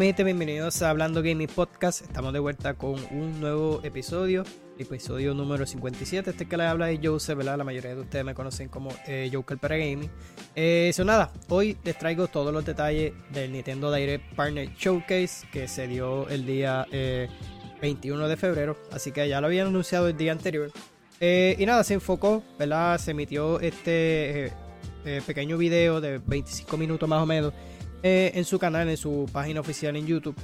Gente, bienvenidos a Hablando Gaming Podcast. Estamos de vuelta con un nuevo episodio, episodio número 57. Este que le habla es Joseph, ¿verdad? La mayoría de ustedes me conocen como eh, Joker para Gaming. Eh, eso nada, hoy les traigo todos los detalles del Nintendo Direct Partner Showcase que se dio el día 21 eh, de febrero. Así que ya lo habían anunciado el día anterior. Eh, y nada, se enfocó, ¿verdad? Se emitió este pequeño video de 25 minutos más o menos eh, en su canal, en su página oficial en YouTube.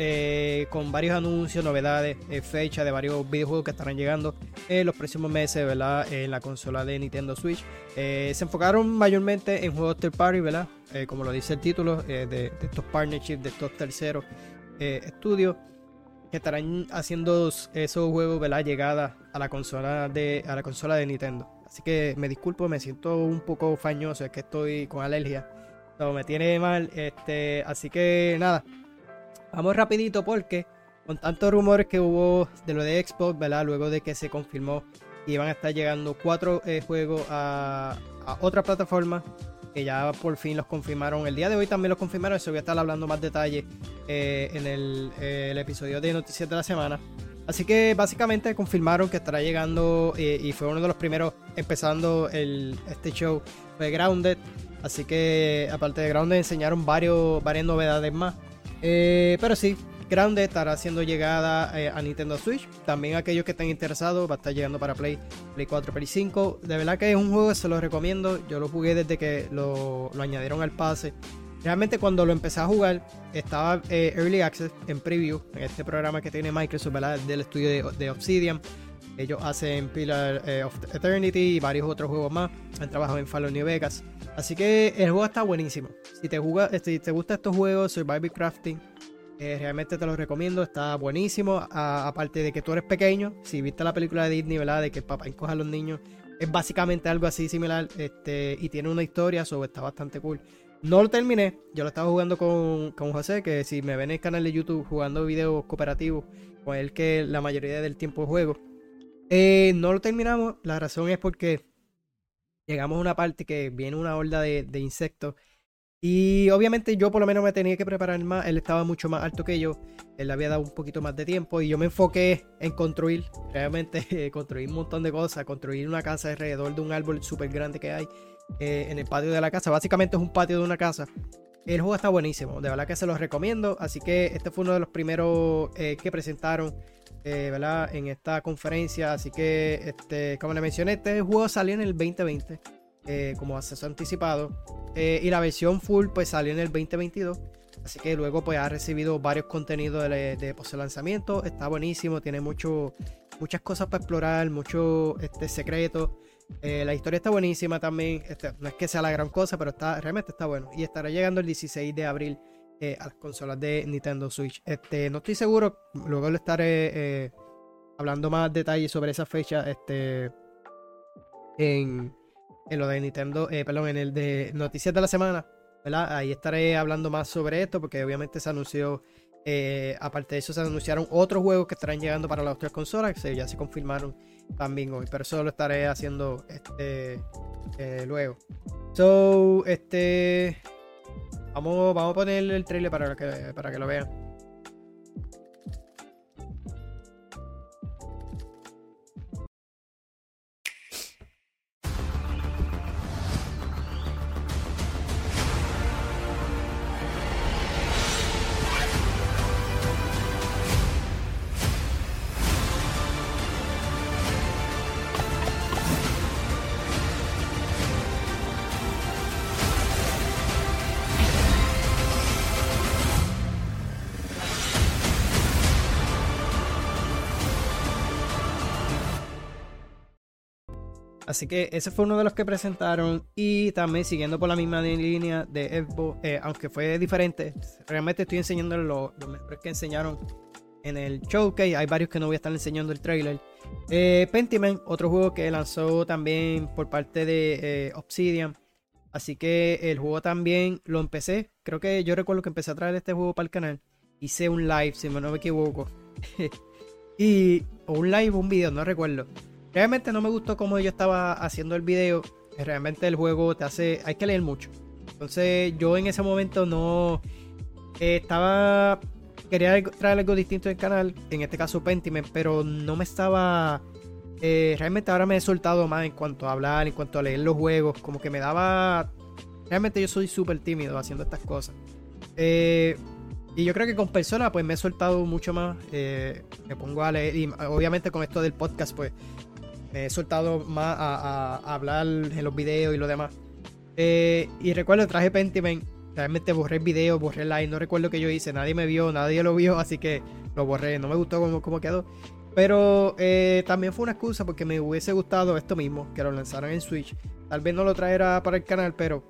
Eh, con varios anuncios, novedades, eh, fechas de varios videojuegos que estarán llegando en los próximos meses, ¿verdad? En la consola de Nintendo Switch. se enfocaron mayormente en juegos third party, ¿verdad? como lo dice el título, de, estos partnerships, de estos terceros estudios que estarán haciendo esos juegos, ¿verdad? A la consola de, a la consola de Nintendo. Así que me disculpo, me siento un poco fañoso, es que estoy con alergia me tiene mal. Este, así que nada. Vamos rapidito porque con tantos rumores que hubo de lo de Xbox, ¿verdad? Luego de que se confirmó que iban a estar llegando cuatro eh, juegos a, otra plataforma. Que ya por fin los confirmaron. El día de hoy también los confirmaron. Eso voy a estar hablando más detalle eh, en el, el, episodio de Noticias de la Semana. Así que básicamente confirmaron que estará llegando eh, y fue uno de los primeros empezando el, este show. Fue Grounded. Así que aparte de Grounded enseñaron varios, varias novedades más. Eh, pero sí, Grounded estará siendo llegada eh, a Nintendo Switch. También aquellos que estén interesados va a estar llegando para Play, Play 4, Play 5. De verdad que es un juego que se lo recomiendo. Yo lo jugué desde que lo, añadieron al pase. Realmente cuando lo empecé a jugar estaba eh, Early Access en Preview, en este programa que tiene Microsoft, ¿verdad? Del estudio de Obsidian. Ellos hacen Pillar of Eternity y varios otros juegos más. Han trabajado en Fallout New Vegas. Así que el juego está buenísimo. Si te, si te gustan estos juegos, Survival Crafting, eh, realmente te los recomiendo. Está buenísimo. aparte de que tú eres pequeño, si viste la película de Disney, ¿verdad? De que el papá encoja a los niños. Es básicamente algo así similar. Este, y tiene una historia, sobre está bastante cool. No lo terminé, yo lo estaba jugando con, con, José, que si me ven en el canal de YouTube jugando videos cooperativos, con él que la mayoría del tiempo juego, eh, no lo terminamos. La razón es porque llegamos a una parte que viene una horda de, insectos. Y obviamente yo por lo menos me tenía que preparar más. Él estaba mucho más alto que yo. Él le había dado un poquito más de tiempo. Y yo me enfoqué en construir. Realmente construir un montón de cosas. Construir una casa alrededor de un árbol súper grande que hay eh, en el patio de la casa. Básicamente es un patio de una casa. El juego está buenísimo. De verdad que se los recomiendo. Así que este fue uno de los primeros eh, que presentaron eh, ¿verdad? en esta conferencia. Así que, este, como le mencioné, este juego salió en el 2020 eh, como acceso anticipado. Eh, y la versión full pues salió en el 2022. Así que luego pues ha recibido varios contenidos de, de lanzamiento. Está buenísimo, tiene mucho, muchas cosas para explorar, muchos este, secretos. la historia está buenísima también. Este, no es que sea la gran cosa, pero está, realmente está bueno. Y estará llegando el 16 de abril eh, a las consolas de Nintendo Switch. Este, no estoy seguro, luego le estaré eh, hablando más detalles sobre esa fecha este, en, lo de Nintendo, eh, perdón, en el de Noticias de la Semana. Ahí estaré hablando más sobre esto porque obviamente se anunció, aparte de eso se anunciaron otros juegos que estarán llegando para las otras consolas, que ya se confirmaron también hoy, pero eso lo estaré haciendo este, luego. So, este... Vamos, vamos a poner el trailer para que, para que lo vean. Así que ese fue uno de los que presentaron. Y también siguiendo por la misma línea de Xbox, eh, aunque fue diferente, realmente estoy enseñando los mejores que enseñaron en el showcase. Hay varios que no voy a estar enseñando el trailer. Eh, Pentiment, otro juego que lanzó también por parte de eh, Obsidian. Así que el juego también lo empecé. Creo que yo recuerdo que empecé a traer este juego para el canal. Hice un live, si no me equivoco. y, o un live o un video, no recuerdo. Realmente no me gustó cómo yo estaba haciendo el video. Realmente el juego te hace. Hay que leer mucho. Entonces yo en ese momento no. estaba. Quería traer algo distinto en el canal, en este caso Pentiment, pero no me estaba. realmente ahora me he soltado más en cuanto a hablar, en cuanto a leer los juegos, como que me daba. Realmente yo soy súper tímido haciendo estas cosas. Eh, y yo creo que con personas, pues me he soltado mucho más. Eh, me pongo a leer. Y obviamente con esto del podcast, pues me he soltado más a, hablar en los videos y lo demás. Eh, y recuerdo, traje Pentiment. Realmente borré el video, borré el live. No recuerdo qué yo hice. Nadie me vio, nadie lo vio. Así que lo borré. No me gustó cómo, cómo quedó. Pero eh, también fue una excusa porque me hubiese gustado esto mismo, que lo lanzaron en Switch. Tal vez no lo traerá para el canal, pero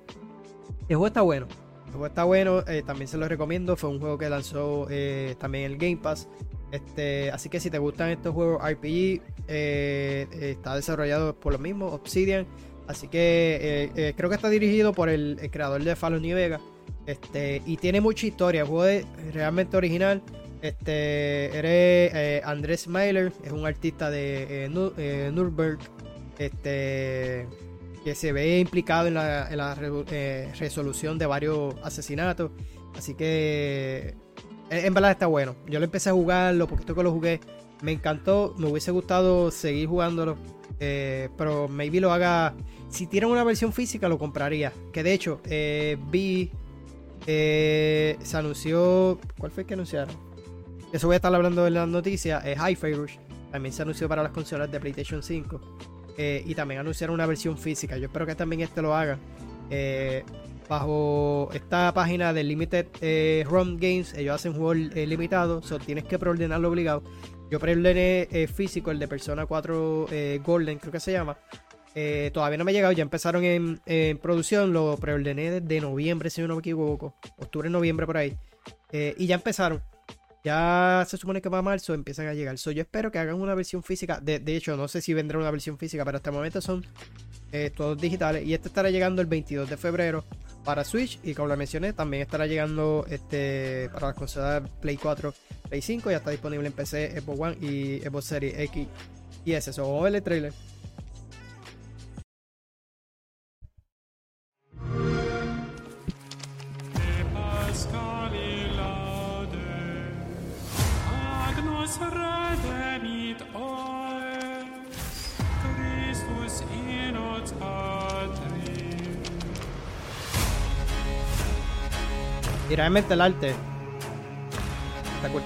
el juego está bueno. El juego está bueno, eh, también se lo recomiendo. Fue un juego que lanzó eh, también el Game Pass. Este, así que si te gustan estos juegos RPG, eh, está desarrollado por lo mismo, Obsidian. Así que creo que está dirigido por el, creador de Fallout New Vegas. Este, y tiene mucha historia. El juego es realmente original. Este, eres Andrés Mailer, es un artista de Nürburgring. Este que se ve implicado en la, eh, resolución de varios asesinatos. Así que en verdad está bueno. Yo lo empecé a jugar, lo poquito que lo jugué, me encantó. Me hubiese gustado seguir jugándolo. Eh, pero maybe lo haga. Si tienen una versión física, lo compraría. Que de hecho, eh, vi. se anunció. ¿Cuál fue el que anunciaron? Eso voy a estar hablando en las noticias. Es Hi-Fi Rush. También se anunció para las consolas de PlayStation 5. Eh, y también anunciaron una versión física. Yo espero que también este lo haga. Eh, bajo esta página de Limited eh, ROM Games, ellos hacen juegos limitados, so tienes que preordenarlo obligado. Yo preordené físico, el de Persona 4 Golden, creo que se llama. todavía no me ha llegado, ya empezaron en, en, producción, lo preordené desde noviembre, si no me equivoco, octubre, noviembre por ahí. y ya empezaron. Ya se supone que para marzo empiezan a llegar. So, yo espero que hagan una versión física. De, hecho, no sé si vendrá una versión física, pero hasta el momento son eh, todos digitales. Y este estará llegando el 22 de febrero para Switch. Y como lo mencioné, también estará llegando este para las consolas Play 4, Play 5. Ya está disponible en PC, Xbox One y Xbox Series X y S. So, el trailer. Y realmente el arte está cool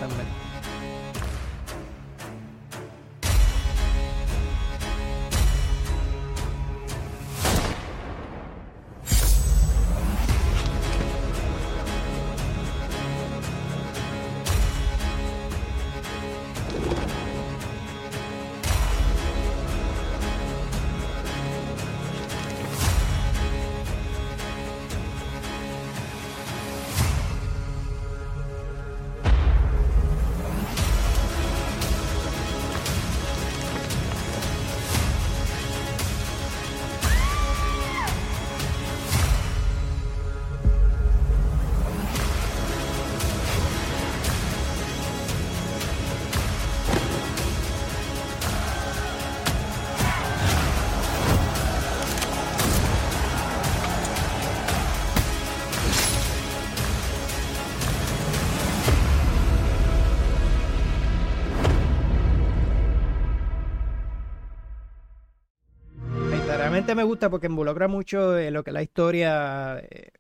me gusta porque involucra mucho eh, lo que la historia eh,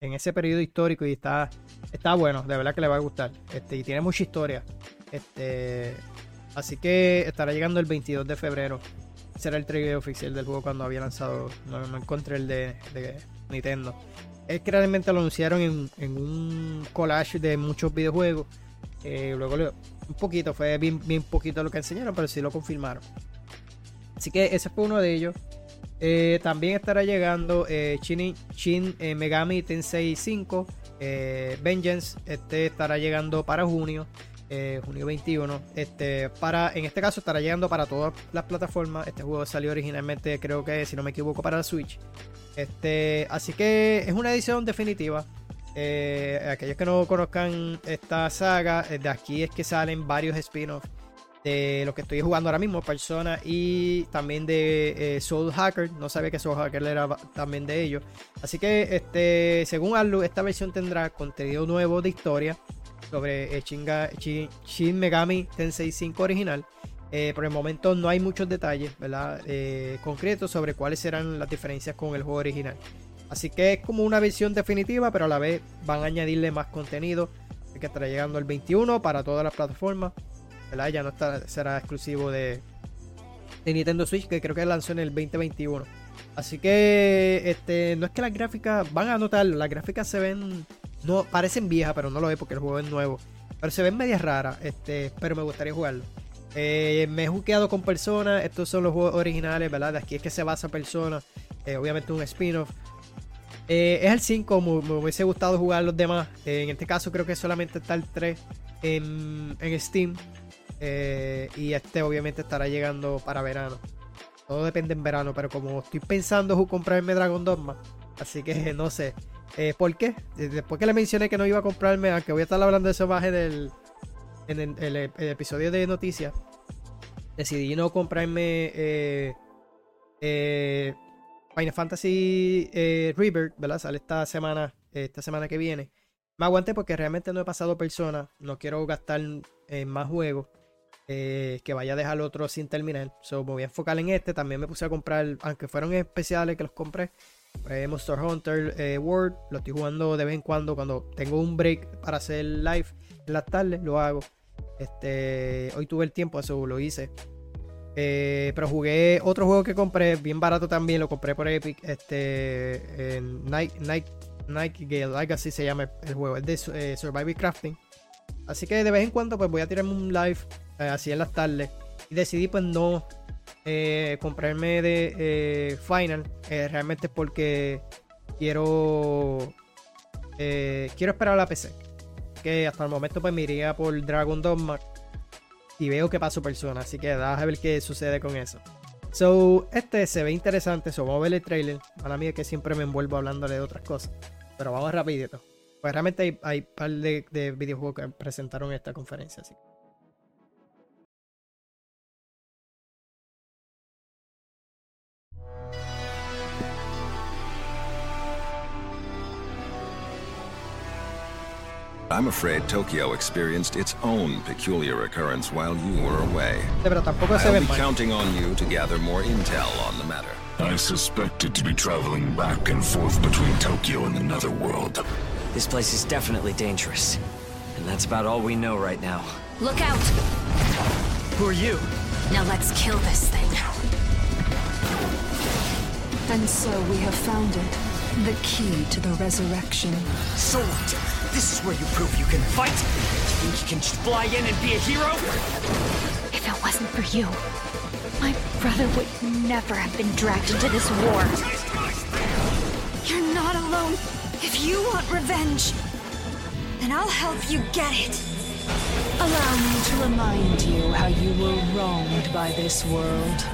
en ese periodo histórico y está, está bueno, de verdad que le va a gustar. Este, y tiene mucha historia. Este, así que estará llegando el 22 de febrero. Será el trailer oficial del juego cuando había lanzado. No, encontré el de, Nintendo. Es que realmente lo anunciaron en, un collage de muchos videojuegos. Eh, luego un poquito, fue bien, bien poquito lo que enseñaron, pero sí lo confirmaron. Así que ese fue uno de ellos. Eh, también estará llegando eh, Shin, eh, Megami Tensei 5 Vengeance. Este estará llegando para junio, junio 21. Este, para, en este caso estará llegando para todas las plataformas. Este juego salió originalmente, creo que si no me equivoco, para la Switch. Este, así que es una edición definitiva. aquellos que no conozcan esta saga, de aquí es que salen varios spin-offs de lo que estoy jugando ahora mismo, Persona, y también de eh, Soul Hacker. No sabía que Soul Hacker era también de ellos. Así que, este, según Arlu, esta versión tendrá contenido nuevo de historia sobre Shin, Megami Tensei 5 original. Eh, por el momento no hay muchos detalles ¿verdad? Eh, concretos sobre cuáles serán las diferencias con el juego original. Así que es como una versión definitiva, pero a la vez van a añadirle más contenido. que estará llegando el 21 para todas las plataformas. Ya no será exclusivo de, Nintendo Switch, que creo que lanzó en el 2021. Así que este, no es que las gráficas, van a notar, las gráficas se ven, no parecen viejas, pero no lo es porque el juego es nuevo. Pero se ven medias raras, este, pero me gustaría jugarlo. Eh, me he jugueado con personas, estos son los juegos originales, ¿verdad? De aquí es que se basa Persona, eh, obviamente un spin-off. Eh, es el 5, me, hubiese gustado jugar los demás. en este caso creo que solamente está el 3 en, en Steam. Eh, y este obviamente estará llegando para verano. Todo depende en verano, pero como estoy pensando en comprarme Dragon Dogma, así que no sé. Eh, ¿Por qué? Después que le mencioné que no iba a comprarme, aunque voy a estar hablando de eso más en el, episodio de noticias, decidí no comprarme eh, eh Final Fantasy River, ¿verdad? Sale esta semana, esta semana que viene. Me aguanté porque realmente no he pasado persona, no quiero gastar más juegos. Eh, que vaya a dejar otro sin terminar. So, me voy a enfocar en este. También me puse a comprar, aunque fueron especiales que los compré. Monster Hunter eh, World. Lo estoy jugando de vez en cuando. Cuando tengo un break para hacer live en las tardes, lo hago. Este, hoy tuve el tiempo, eso lo hice. Eh, pero jugué otro juego que compré, bien barato también, lo compré por Epic. Este, Night, Night, así se llama el juego, es de Survival Crafting. Así que de vez en cuando pues voy a tirarme un live eh, así en las tardes. Y decidí pues no eh, comprarme de eh, Final. realmente porque quiero quiero esperar la PC. Que hasta el momento pues me iría por Dragon Dogma. Y veo que paso persona. Así que a ver qué sucede con eso. So, este se ve interesante. So, vamos a ver el trailer. A mí es que siempre me envuelvo hablándole de otras cosas. Pero vamos rapidito. Pues realmente hay, un par de, de, videojuegos que presentaron esta conferencia. I'm afraid Tokyo experienced its own peculiar occurrence while you were away. I'll be counting on you to gather more intel on the matter. I suspected to be traveling back and forth between Tokyo and the Netherworld. This place is definitely dangerous. And that's about all we know right now. Look out! Who are you? Now let's kill this thing. And so we have found it. The key to the resurrection. So what? This is where you prove you can fight? You think you can just fly in and be a hero? If it wasn't for you, my brother would never have been dragged into this war. You're not alone. If you want revenge, then I'll help you get it. Allow me to remind you how you were wronged by this world.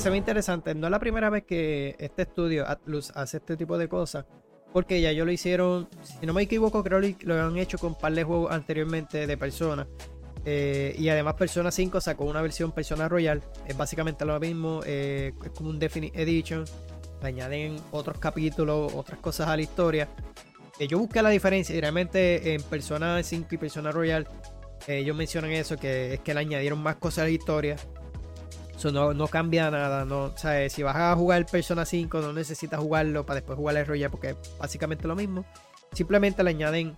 Se ve interesante. No es la primera vez que este estudio, Atlus, hace este tipo de cosas. Porque ya yo lo hicieron, si no me equivoco, creo que lo han hecho con par de juegos anteriormente de Persona. Eh, y además Persona 5 sacó una versión Persona Royal. Es básicamente lo mismo. Eh, es como un Definite Edition. Le añaden otros capítulos, otras cosas a la historia. Eh, yo busqué la diferencia. Y realmente en Persona 5 y Persona Royal ellos mencionan eso, que es que le añadieron más cosas a la historia no, cambia nada. No, si vas a jugar Persona 5, no necesitas jugarlo para después jugar el Royal porque es básicamente lo mismo. Simplemente le añaden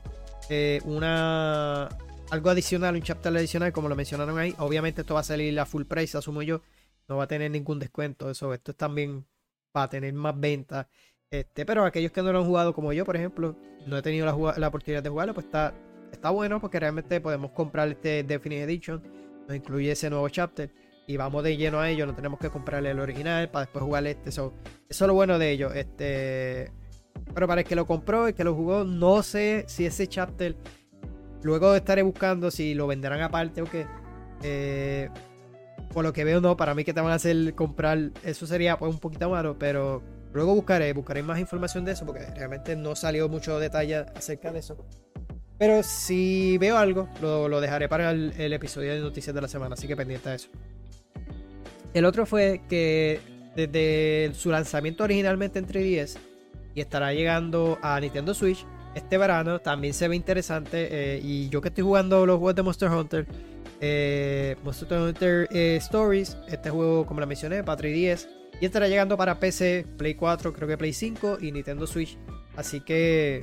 eh, una algo adicional, un chapter adicional, como lo mencionaron ahí. Obviamente esto va a salir a full price, asumo yo. No va a tener ningún descuento. Eso, esto es también va a tener más ventas. Este, pero aquellos que no lo han jugado, como yo, por ejemplo, no he tenido la, la oportunidad de jugarlo, pues está, está bueno porque realmente podemos comprar este Definite Edition. Nos incluye ese nuevo chapter y vamos de lleno a ello, no tenemos que comprarle el original para después jugar este. eso es lo bueno de ello. Este, pero para el que lo compró, el que lo jugó, no sé si ese chapter luego estaré buscando si lo venderán aparte o qué. Eh, por lo que veo, no, para mí que te van a hacer comprar, eso sería pues un poquito malo, pero luego buscaré, buscaré más información de eso, porque realmente no salió mucho detalle acerca de eso. Pero si veo algo, lo, dejaré para el, episodio de noticias de la semana, así que pendiente de eso. El otro fue que desde su lanzamiento originalmente en 3DS y estará llegando a Nintendo Switch este verano, también se ve interesante. Eh, y yo que estoy jugando los juegos de Monster Hunter, eh, Monster Hunter eh, Stories, este juego, como lo mencioné, para 3DS, y estará llegando para PC, Play 4, creo que Play 5 y Nintendo Switch. Así que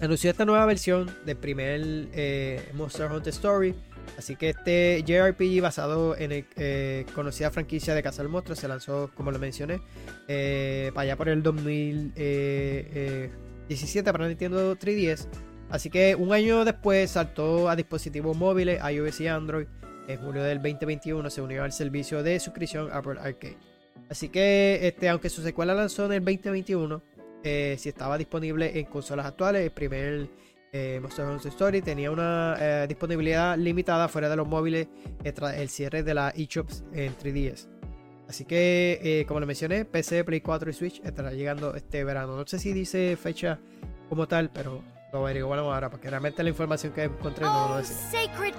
anunció esta nueva versión del primer Monster Hunter Story. Así que este JRPG basado en la eh, conocida franquicia de Cazar Monstruos se lanzó, como lo mencioné, eh, para allá por el 2017 para Nintendo 3DS. Así que un año después saltó a dispositivos móviles, iOS y Android. En julio del 2021 se unió al servicio de suscripción Apple Arcade. Así que, este, aunque su secuela lanzó en el 2021, eh, si estaba disponible en consolas actuales. El primer eh, Monster Hunter Story tenía una eh, disponibilidad limitada fuera de los móviles tras el cierre de la eShops en 3DS. Así que, como le mencioné, PC, Play 4 y Switch estará llegando este verano. No sé si dice fecha como tal, pero lo averiguamos ahora porque realmente la información que encontré no lo decía. sacred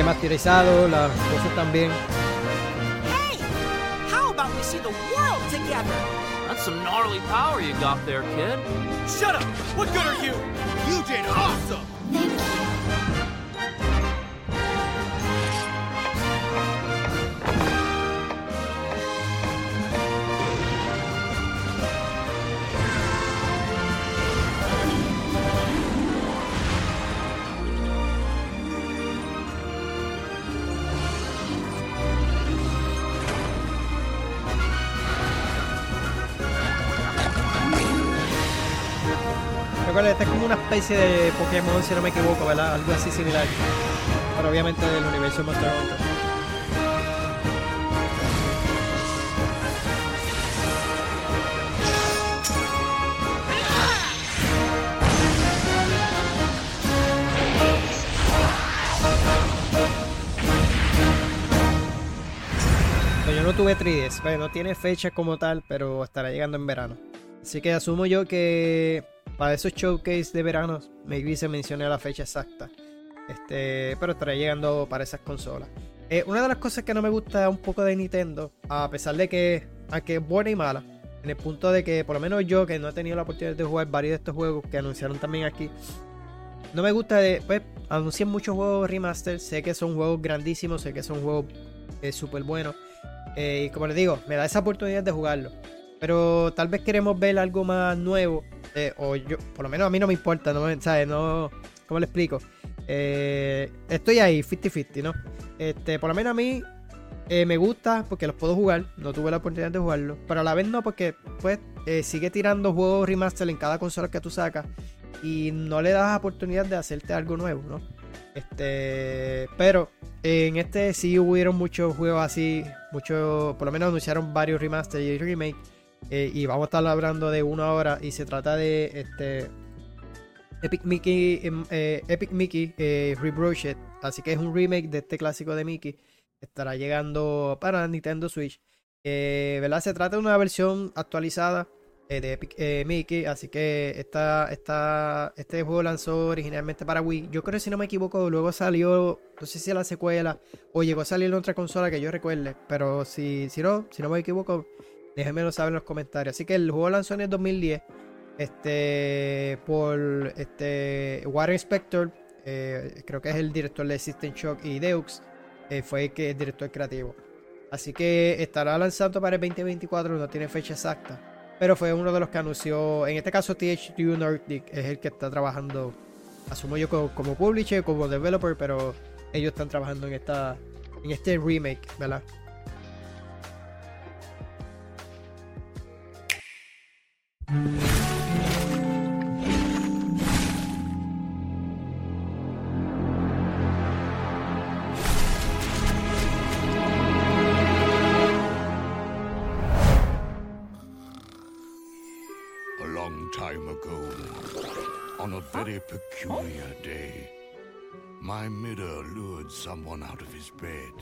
remasterizado, las cosas también. Hey, how about we see the world together? That's some gnarly power you got there, kid. Shut up! What good are you? You did awesome! Esta es como una especie de Pokémon, si no me equivoco, ¿verdad? Algo así similar. Pero obviamente del universo Monster Hunter. Yo no tuve 3DS, pues no tiene fecha como tal, pero estará llegando en verano. Así que asumo yo que para esos showcase de verano, maybe se mencione la fecha exacta. Este, pero estará llegando para esas consolas. Eh, una de las cosas que no me gusta un poco de Nintendo, a pesar de que, aunque es buena y mala, en el punto de que por lo menos yo, que no he tenido la oportunidad de jugar varios de estos juegos que anunciaron también aquí, no me gusta de, pues, anuncian muchos juegos remaster, sé que son juegos grandísimos, sé que son juegos eh, súper buenos, eh, y como les digo, me da esa oportunidad de jugarlo. Pero tal vez queremos ver algo más nuevo eh, o yo, por lo menos a mí no me importa, ¿no? ¿Sabes? No, ¿Cómo le explico? Eh, estoy ahí, 50-50, ¿no? Este, por lo menos a mí eh, me gusta porque los puedo jugar, no tuve la oportunidad de jugarlo, pero a la vez no porque pues sigue tirando juegos remaster en cada consola que tú sacas y no le das oportunidad de hacerte algo nuevo, ¿no? Este, pero en este sí hubieron muchos juegos así, muchos, por lo menos anunciaron varios remaster y remake eh, y vamos a estar hablando de una hora. Y se trata de este Epic Mickey, em, eh, Epic Mickey eh, Rebrushed. Así que es un remake de este clásico de Mickey. Estará llegando para Nintendo Switch. ¿verdad? Se trata de una versión actualizada de Epic Mickey. Así que esta, esta, este juego lanzó originalmente para Wii. Yo creo, si no me equivoco, luego salió, no sé si la secuela o llegó a salir en otra consola que yo recuerde. Pero si, si no, si no me equivoco, Déjenmelo saber en los comentarios. Así que el juego lanzó en el 2010. Este. Por. Este. Warren Spector. Eh, creo que es el director de System Shock y Deux. Eh, fue el, que, el director creativo. Así que estará lanzando para el 2024. No tiene fecha exacta. Pero fue uno de los que anunció. En este caso, THQ Nordic es el que está trabajando. Asumo yo como, como publisher, como developer. Pero ellos están trabajando en esta. En este remake, ¿verdad? A long time ago, on a very peculiar day, my mirror lured someone out of his bed.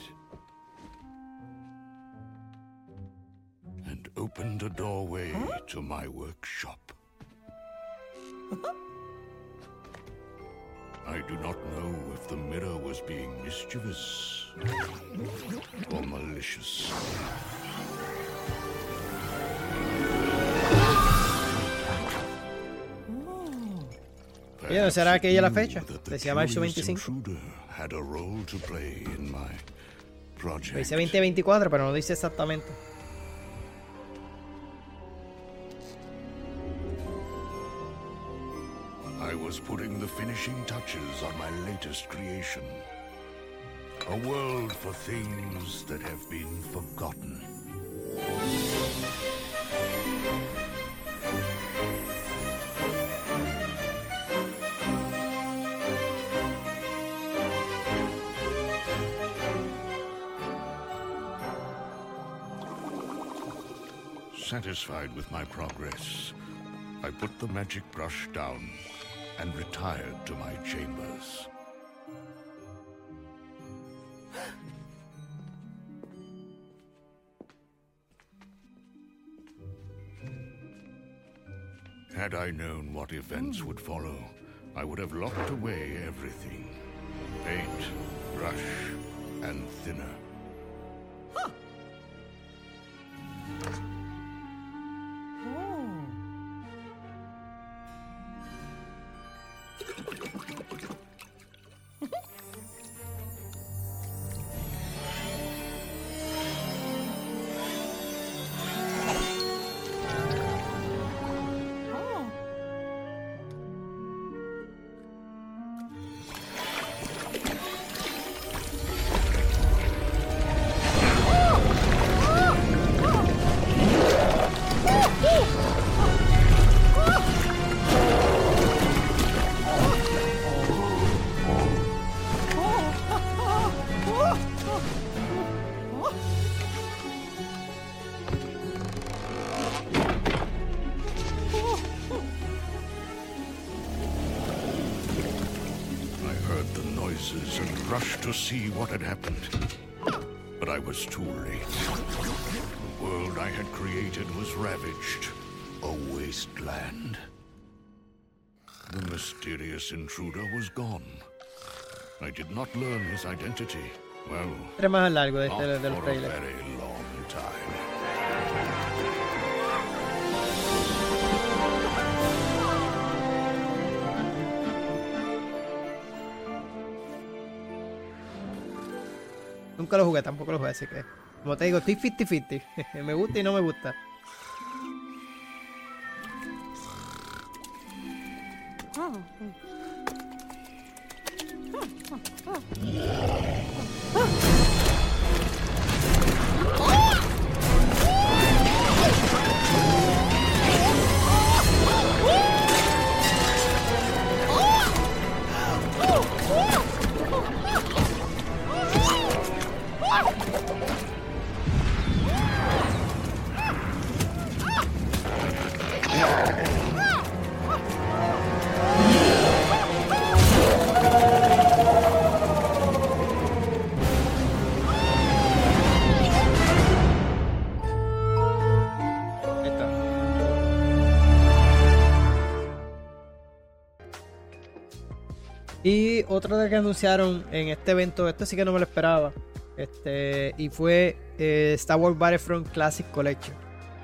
And opened a doorway to my workshop. I do not know if the mirror was being mischievous or malicious. ¿no será aquella la fecha? Decía marzo 25. Dice 2024, pero no dice exactamente. Finishing touches on my latest creation. A world for things that have been forgotten. Satisfied with my progress, I put the magic brush down and retired to my chambers. Had I known what events would follow, I would have locked away everything. Paint, brush, and thinner. What had happened. But I was too late. The world I had created was ravaged. A wasteland. The mysterious intruder was gone. I did not learn his identity. Well, not for a very long time. Nunca lo jugué, tampoco lo jugué, así que. Como te digo, estoy 50-50. me gusta y no me gusta. Y otra de que anunciaron en este evento, esto sí que no me lo esperaba. Este, y fue eh, Star Wars Battlefront Classic Collection.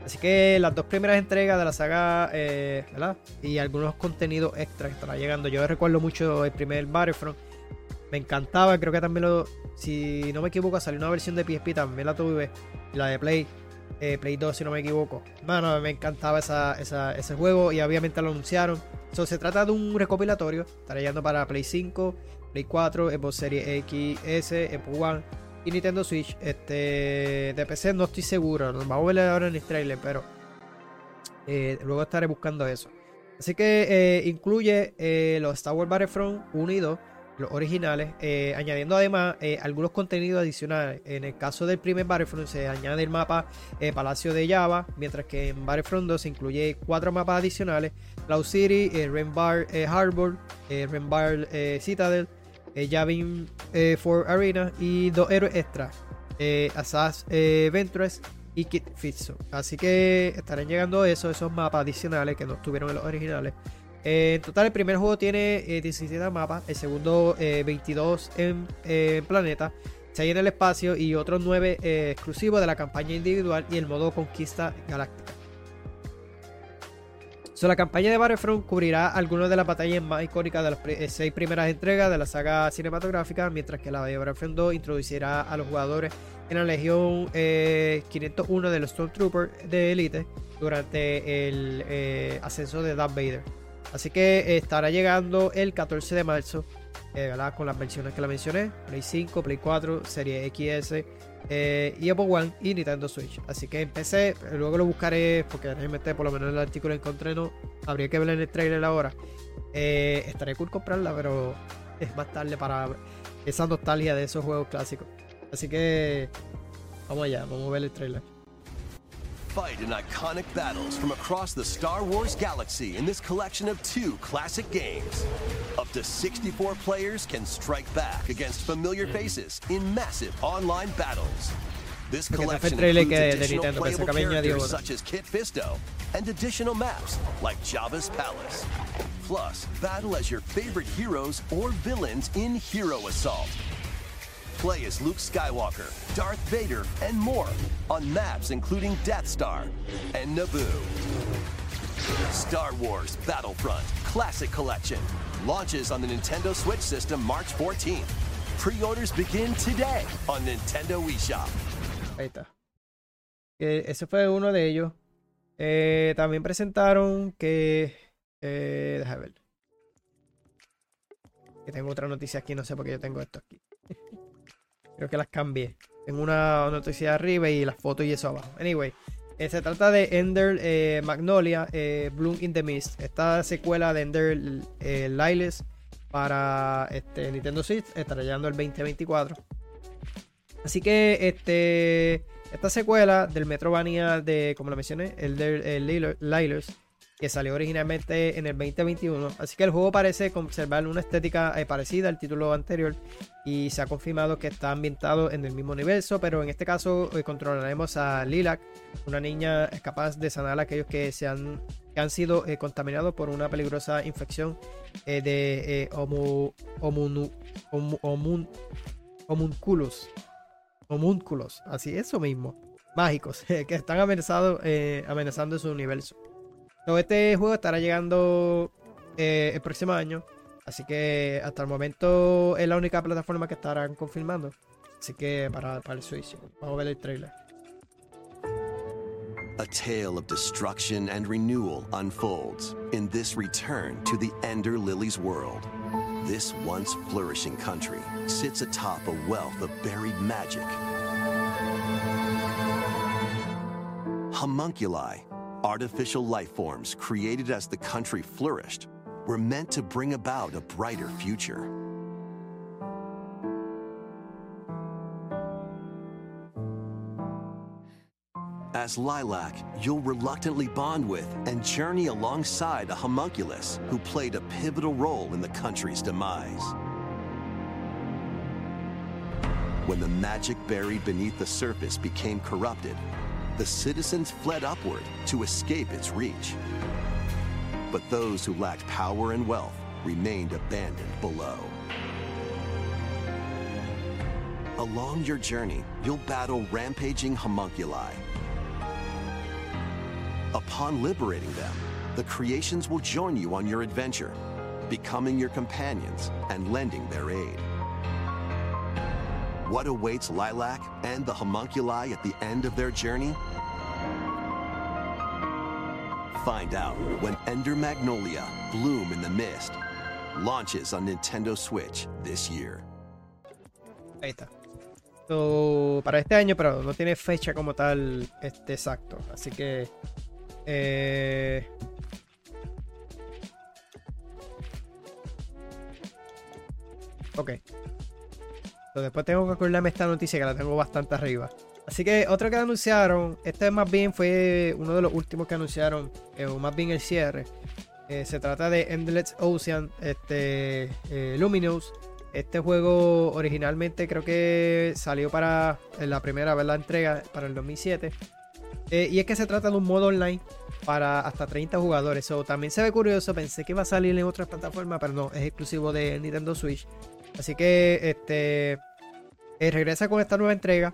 Así que las dos primeras entregas de la saga, eh, ¿verdad? Y algunos contenidos extra que estará llegando. Yo recuerdo mucho el primer Battlefront. Me encantaba, creo que también lo. Si no me equivoco, salió una versión de PSP, también la tuve. La de Play. Eh, Play 2, si no me equivoco. Bueno, me encantaba ese juego y obviamente lo anunciaron. se trata de un recopilatorio. Llegando para Play 5, Play 4, Xbox Series X, S, Xbox One y Nintendo Switch. Este, de PC no estoy seguro. Nos vamos a ver ahora en el trailer, pero eh, luego estaré buscando eso. Así que eh, incluye los Star Wars Battlefront 1 y 2. Los originales, eh, añadiendo además eh, algunos contenidos adicionales. En el caso del primer Battlefront se añade el mapa Palacio de Java, mientras que en Battlefront 2 se incluye cuatro mapas adicionales: Cloud City, Renbar Harbor, Renbar Citadel, Yavin Fort Arena y dos héroes extra, Assas Ventress y Kit Fitzgerald. Así que estarán llegando eso, esos mapas adicionales que no estuvieron en los originales. Eh, en total, el primer juego tiene 17 eh, mapas, el segundo 22 eh, en planeta, 6 en el espacio y otros 9 exclusivos de la campaña individual y el modo conquista galáctica. la campaña de Battlefront cubrirá algunas de las batallas más icónicas de las 6 primeras entregas de la saga cinematográfica, mientras que la de Battlefront 2 introducirá a los jugadores en la Legión 501 de los Stormtroopers de Elite durante el ascenso de Darth Vader. Así que estará llegando el 14 de marzo, eh, con las versiones que la mencioné: Play 5, Play 4, Serie XS eh, y Apple One y Nintendo Switch. Así que empecé, luego lo buscaré porque realmente por lo menos el artículo encontré no. Habría que ver en el trailer ahora. Eh, estaré cool comprarla, pero es más tarde para esa nostalgia de esos juegos clásicos. Así que vamos allá, vamos a ver el trailer. Fight in iconic battles from across the Star Wars galaxy in this collection of two classic games. Up to 64 players can strike back against familiar faces in massive online battles. This collection includes additional playable characters such as Kit Fisto and additional maps like Jabba's Palace. Plus, battle as your favorite heroes or villains in Hero Assault. Play as Luke Skywalker, Darth Vader, and more on maps including Death Star and Naboo. Star Wars Battlefront Classic Collection launches on the Nintendo Switch system March 14th. Pre-orders begin today on Nintendo. Ahí está. Ese fue uno de ellos. Eh, también presentaron que. Eh, déjame ver. Que tengo otra noticia aquí, no sé por qué yo tengo esto aquí. Creo que las cambié. Tengo una noticia arriba y las fotos y eso abajo. Anyway, eh, se trata de Ender eh, Magnolia eh, Bloom in the Mist. Esta secuela de Ender Liles para este, Nintendo Switch estará llegando el 2024. Así que este, esta secuela del Metrovania de, como lo mencioné, Ender Liles que salió originalmente en el 2021. Así que el juego parece conservar una estética eh, parecida al título anterior y se ha confirmado que está ambientado en el mismo universo, pero en este caso eh, controlaremos a Lilac, una niña capaz de sanar a aquellos que, se han, han sido eh, contaminados por una peligrosa infección de homo, homun, homunculus. Homúnculos, así eso mismo, mágicos, que están amenazados, amenazando su universo este juego estará llegando eh, el próximo año. Así que hasta el momento es la única plataforma que estarán confirmando. Así que para, para el Switch. Vamos a ver el trailer. A tale of destruction and renewal unfolds in this return to the Ender Lilies world. This once flourishing country sits atop a wealth of buried magic. Homunculi Artificial life forms created as the country flourished were meant to bring about a brighter future. As Lilac, you'll reluctantly bond with and journey alongside a homunculus who played a pivotal role in the country's demise. When the magic buried beneath the surface became corrupted, the citizens fled upward to escape its reach. But those who lacked power and wealth remained abandoned below. Along your journey, you'll battle rampaging homunculi. Upon liberating them, the creations will join you on your adventure, becoming your companions and lending their aid. What awaits Lilac and the homunculi at the end of their journey? Find out when Ender Magnolia, Bloom in the Mist, launches on Nintendo Switch this year. Ahí está. So, para este año, pero no tiene fecha como tal este exacto. Así que eh, Ok. después tengo que acordarme esta noticia que la tengo bastante arriba. Así que otro que anunciaron, este más bien fue uno de los últimos que anunciaron, eh, o más bien el cierre. Eh, se trata de Endless Ocean, este eh, Luminous. Este juego originalmente creo que salió para la primera vez la entrega para el 2007. y es que se trata de un modo online para hasta 30 jugadores. o también se ve curioso, pensé que iba a salir en otras plataformas, pero no, es exclusivo de Nintendo Switch. Así que este regresa con esta nueva entrega.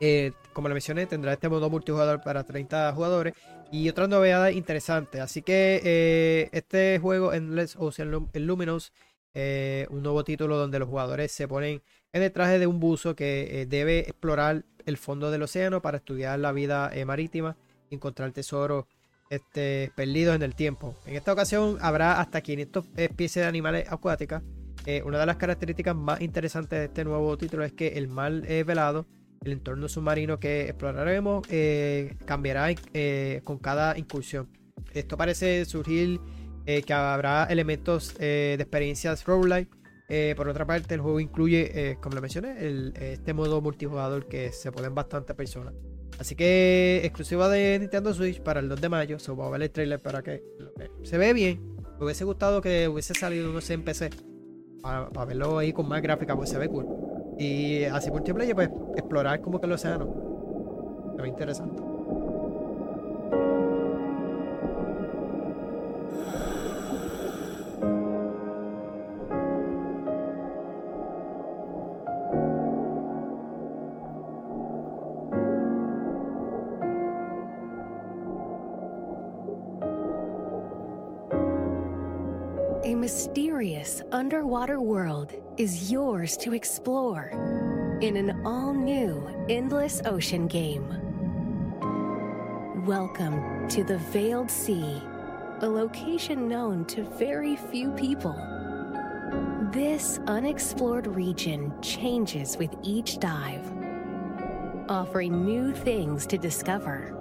Eh, como le mencioné, tendrá este modo multijugador para 30 jugadores y otras novedades interesantes. Así que eh, este juego, Endless Ocean Luminous, eh, un nuevo título donde los jugadores se ponen en el traje de un buzo que debe explorar el fondo del océano para estudiar la vida marítima y encontrar tesoros este, perdidos en el tiempo. En esta ocasión habrá hasta 500 especies de animales acuáticas. una de las características más interesantes de este nuevo título es que el mar es velado el entorno submarino que exploraremos eh, cambiará eh, con cada incursión. Esto parece surgir eh, que habrá elementos de experiencias roguelike. por otra parte, el juego incluye, como le mencioné, este modo multijugador que se pueden bastantes personas. Así que exclusiva de Nintendo Switch para el 2 de mayo. Se va a ver el trailer para que se ve bien. Me hubiese gustado que hubiese salido, no en PC. Para, para verlo ahí con más gráfica, pues se ve cool. Y así ejemplo, pues explorar como que el océano. Muy interesante. Mysterious underwater world is yours to explore in an all new Endless Ocean game. Welcome to the Veiled Sea, a location known to very few people. This unexplored region changes with each dive, offering new things to discover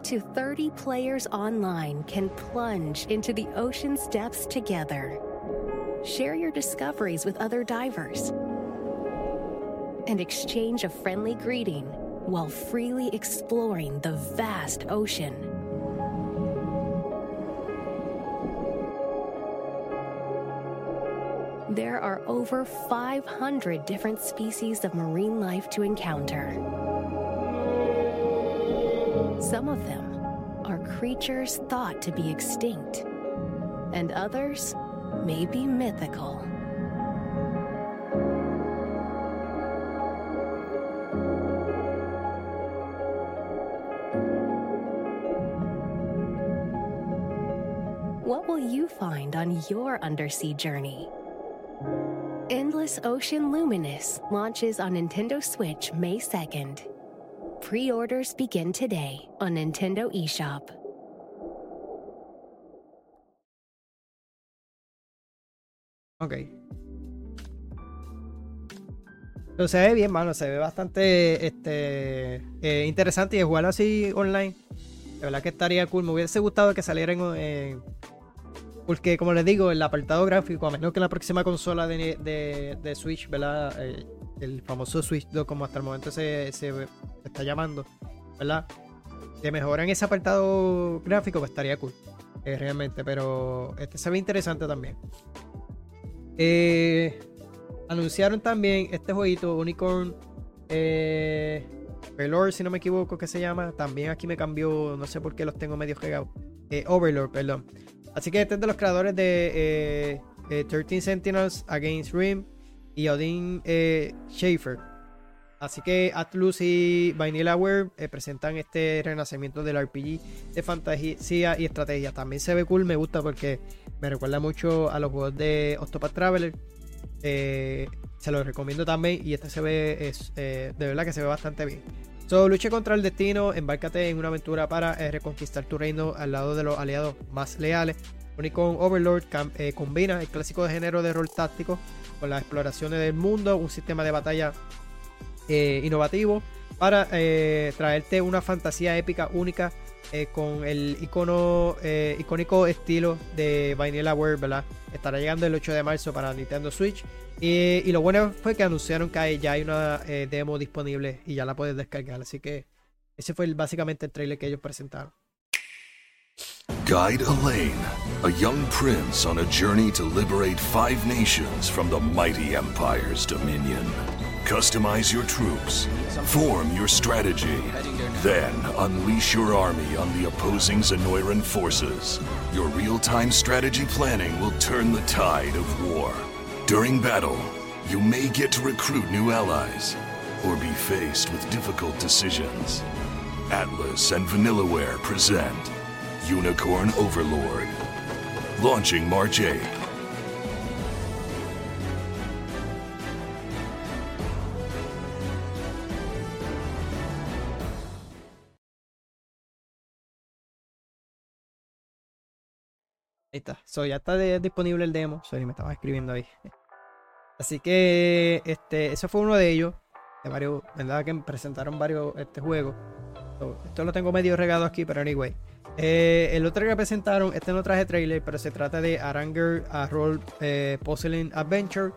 up to 30 players online can plunge into the ocean's depths together. Share your discoveries with other divers and exchange a friendly greeting while freely exploring the vast ocean. There are over 500 different species of marine life to encounter. Some of them are creatures thought to be extinct, and others may be mythical. What will you find on your undersea journey? Endless Ocean Luminous launches on Nintendo Switch May 2nd. Pre-orders begin today on Nintendo eShop. Ok. Pero se ve bien, mano. Se ve bastante este, eh, interesante y jugarlo así online. De verdad que estaría cool. Me hubiese gustado que saliera en, porque, como les digo, el apartado gráfico, a menos que la próxima consola de, de, de Switch, ¿verdad? Eh, el famoso Switch 2, como hasta el momento se, está llamando, ¿verdad? Que mejoran ese apartado gráfico, pues estaría cool. Eh, realmente, pero este se ve interesante también. Eh, anunciaron también este jueguito Unicorn eh, Overlord, si no me equivoco, que se llama. También aquí me cambió, no sé por qué los tengo medio pegados. Eh, Overlord, perdón. Así que este es de los creadores de 13 Sentinels Against Rim y Odin eh, Schaefer. Así que Atlus y Vanillaware eh, presentan este renacimiento del RPG de fantasía y estrategia. También se ve cool, me gusta porque me recuerda mucho a los juegos de Octopath Traveler. Eh, se los recomiendo también y este se ve, es, de verdad que se ve bastante bien. So, luche contra el destino, embárcate en una aventura para reconquistar tu reino al lado de los aliados más leales. Unicorn Overlord combina el clásico de género de rol táctico con las exploraciones del mundo, un sistema de batalla eh, innovativo, para eh, traerte una fantasía épica única eh, con el icono icónico estilo de Vanilla World, ¿verdad? Estará llegando el 8 de marzo para Nintendo Switch. Y, lo bueno fue que anunciaron que ya hay una demo disponible y ya la puedes descargar. Así que ese fue básicamente el trailer que ellos presentaron. Guide Elaine, a young prince on a journey to liberate five nations from the mighty Empire's dominion. Customize your troops, form your strategy, then unleash your army on the opposing Zenoiran forces. Your real-time strategy planning will turn the tide of war. During battle, you may get to recruit new allies, or be faced with difficult decisions. Atlas and Vanillaware present Unicorn Overlord. Launching March 8. Ahí está. So, ya está disponible el demo. Sorry, me estaba escribiendo ahí. Así que este, ese fue uno de ellos. De varios, ¿verdad? Que presentaron varios este juego. Esto lo tengo medio regado aquí, pero anyway. Eh, el otro que presentaron, este no traje trailer, pero se trata de Aranger a Roll eh, Puzzling Adventure.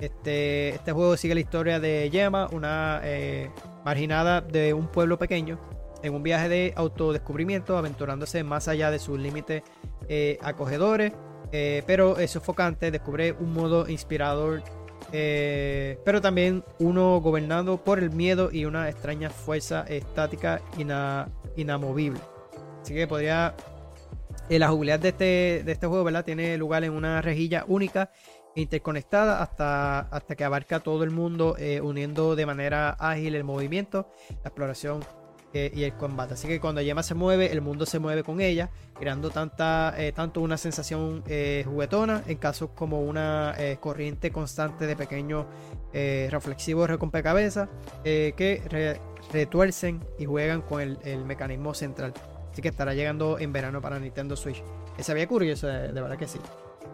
Este, este juego sigue la historia de Yema, una eh, marginada de un pueblo pequeño, en un viaje de autodescubrimiento, aventurándose más allá de sus límites acogedores, pero es sofocante. Descubre un modo inspirador, pero también uno gobernado por el miedo y una extraña fuerza estática inamovible. Así que podría. Eh, la jugabilidad de este, este juego. Tiene lugar en una rejilla única e interconectada hasta, hasta que abarca todo el mundo, eh, uniendo de manera ágil el movimiento, la exploración eh, y el combate. Así que cuando Yema se mueve, el mundo se mueve con ella, creando tanta, tanto una sensación juguetona en casos como una corriente constante de pequeños reflexivos recompecabezas que retuercen y juegan con el mecanismo central. Así que estará llegando en verano para Nintendo Switch. Ese había curioso, de, verdad que sí.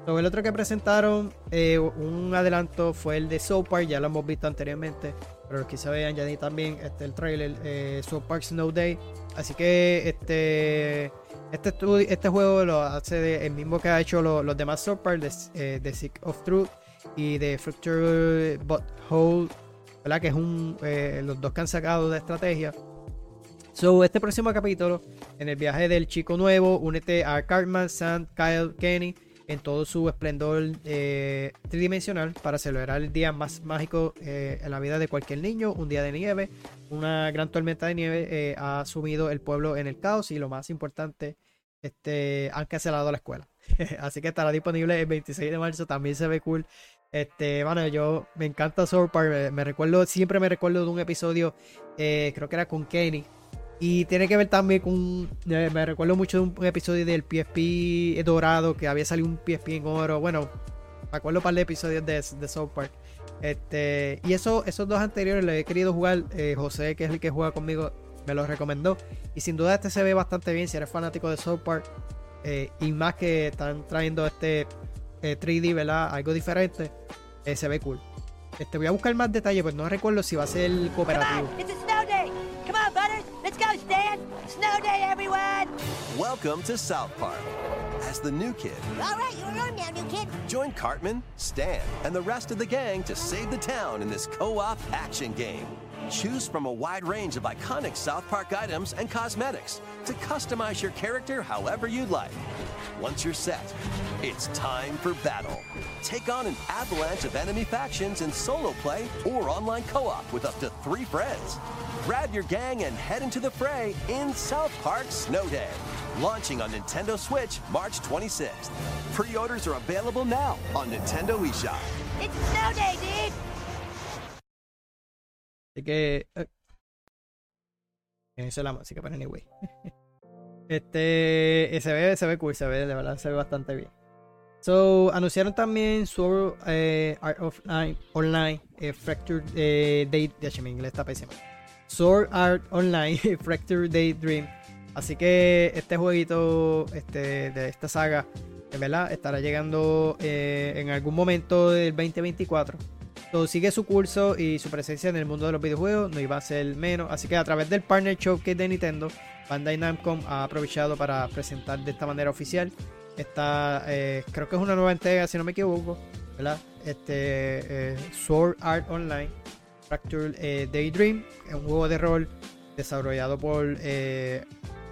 Sobre el otro que presentaron, eh, un adelanto fue el de South Park, ya lo hemos visto anteriormente, pero los que se vean añadir también este, el trailer eh, South Park Snow Day. Así que este este, este juego lo hace el mismo que ha hecho los demás South Park, de, eh, Sick of Truth y de Fracture But Whole, ¿verdad? que es un, los dos que han sacado de estrategia. So, este próximo capítulo, en el viaje del chico nuevo, únete a Cartman, Sam, Kyle, Kenny en todo su esplendor eh, tridimensional para celebrar el día más mágico eh, en la vida de cualquier niño, un día de nieve, una gran tormenta de nieve eh, ha sumido el pueblo en el caos y lo más importante, este, han cancelado la escuela. Así que estará disponible el 26 de marzo, también se ve cool. Este, bueno, yo me encanta Sword Park, me, recuerdo, siempre me recuerdo de un episodio, creo que era con Kenny, y tiene que ver también con. Eh, me recuerdo mucho de un, episodio del PSP dorado que había salido un PSP en oro. Bueno, me acuerdo un par de episodios de, de South Park. Este, y eso, esos dos anteriores le he querido jugar. Eh, José, que es el que juega conmigo, me los recomendó. Y sin duda este se ve bastante bien si eres fanático de South Park. Eh, y más que están trayendo este 3D, ¿verdad? Algo diferente. se ve cool. Este, voy a buscar más detalles, pues no recuerdo si va a ser cooperativo. Let's go, Stan! Snow day, everyone! Welcome to South Park. As the new kid. All right, you're on now, new kid. Join Cartman, Stan, and the rest of the gang to save the town in this co-op action game. Choose from a wide range of iconic South Park items and cosmetics to customize your character however you'd like. Once you're set, it's time for battle. Take on an avalanche of enemy factions in solo play or online co-op with up to three friends. Grab your gang and head into the fray in South Park Snow Day. Launching on Nintendo Switch March 26th. Pre-orders are available now on Nintendo eShop. It's Snow Day, dude! Así que... Eh, la música, pero anyway. este... Se ve, se ve cool, se ve, de verdad, se ve bastante bien. So, anunciaron también Sword eh, Art of Online, Online eh, Fractured eh, Date. De mi inglés está pésimo. Sword Art Online Fracture Daydream. Así que este jueguito este, de esta saga, en verdad, estará llegando eh, en algún momento del 2024. Sigue su curso y su presencia en el mundo de los videojuegos no iba a ser menos. Así que a través del Partner Showcase de Nintendo, Bandai Namco ha aprovechado para presentar de esta manera oficial. Esta, eh, creo que es una nueva entrega, si no me equivoco, ¿verdad? Este eh, Sword Art Online, Fracture eh, Daydream, un juego de rol desarrollado por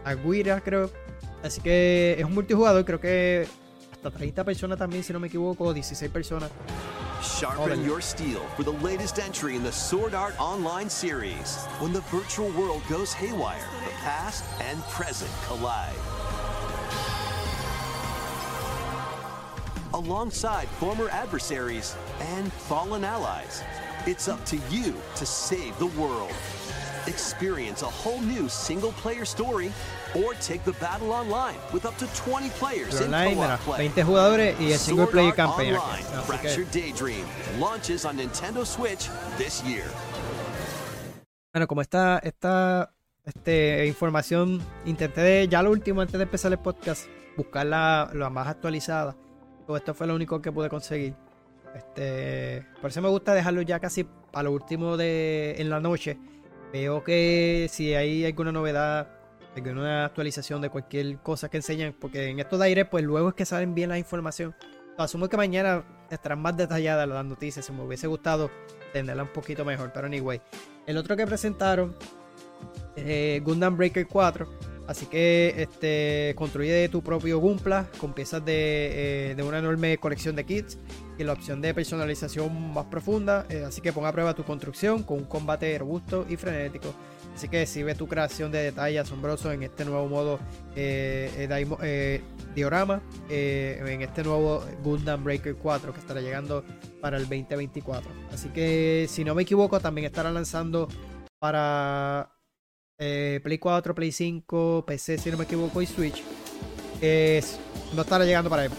Aguira, creo. Así que es un multijugador, creo que hasta 30 personas también, si no me equivoco, 16 personas. Sharpen your steel for the latest entry in the Sword Art Online series. When the virtual world goes haywire, the past and present collide. Alongside former adversaries and fallen allies, it's up to you to save the world. Experience a whole new single-player story or take the battle online with up to 20 players in co-op play. 20 jugadores y el single player campaign. Fractured Daydream launches on Nintendo Switch this year. Bueno, como esta, esta este, información, intenté ya lo último antes de empezar el podcast, buscar la, la más actualizada. Todo esto fue lo único que pude conseguir. Este, por eso me gusta dejarlo ya casi para lo último de en la noche Veo que si hay alguna novedad, alguna actualización de cualquier cosa que enseñan, porque en estos de aire, pues luego es que saben bien la información. Asumo que mañana estarán más detalladas las noticias. Si me hubiese gustado tenerla un poquito mejor, pero anyway. El otro que presentaron, eh, Gundam Breaker 4 Así que este, construye tu propio Gunpla con piezas eh, de, una enorme colección de kits y la opción de personalización más profunda. Eh, así que ponga a prueba tu construcción con un combate robusto y frenético. Así que si ves tu creación de detalle asombroso en este nuevo modo eh, diorama, en este nuevo Gundam Breaker 4 que estará llegando para el 2024. Así que si no me equivoco, también estará lanzando para eh, Play 4, Play 5, PC si no me equivoco y Switch. no estará llegando para él.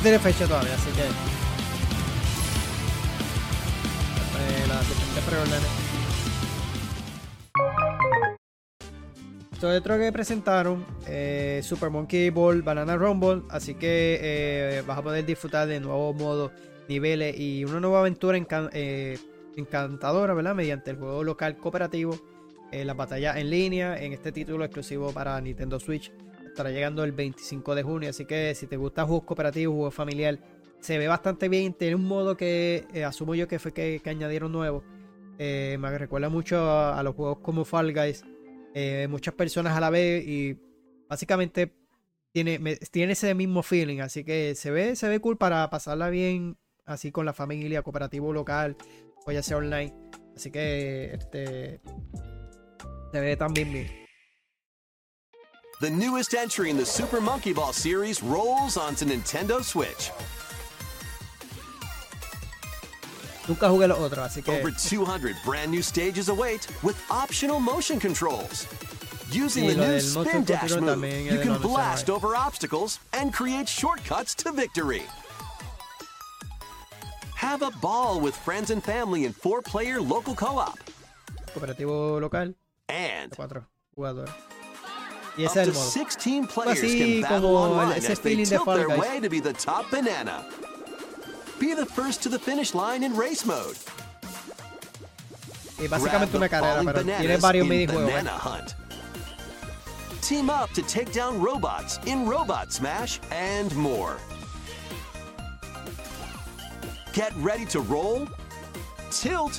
No tiene fecha todavía, así que. Eh, la Esto otro que presentaron, eh, Super Monkey Ball Banana Rumble, así que eh, vas a poder disfrutar de nuevos modos, niveles y una nueva aventura encantadora, ¿verdad? Mediante el juego local cooperativo, la batalla en línea, en este título exclusivo para Nintendo Switch estará llegando el 25 de junio. Así que si te gusta juegos cooperativos, juegos familiar, se ve bastante bien. Tiene un modo que eh, asumo yo que fue que, añadieron nuevo. Eh, me recuerda mucho a, los juegos como Fall Guys. Eh, muchas personas a la vez y básicamente tiene, tiene ese mismo feeling. Así que se ve, se ve cool para pasarla bien así con la familia, cooperativo local o ya sea online. Así que este se ve también bien. The newest entry in the Super Monkey Ball series rolls onto Nintendo Switch. Nunca jugué los otros, así que. Over 200 brand new stages await with optional motion controls. Using the new Spin Dash move, you can blast over obstacles and create shortcuts to victory. Have a ball with friends and family in four-player local co-op. Cooperativo local. And cuatro jugadores. Y ese es el modo. 16 players can battle online as they tilt their way to be the top banana. Be the first to the finish line in race mode. Y básicamente una carrera, pero tiene varios minijuegos. ¿eh? Team up to take down robots in Robot Smash and more. Get ready to roll, tilt,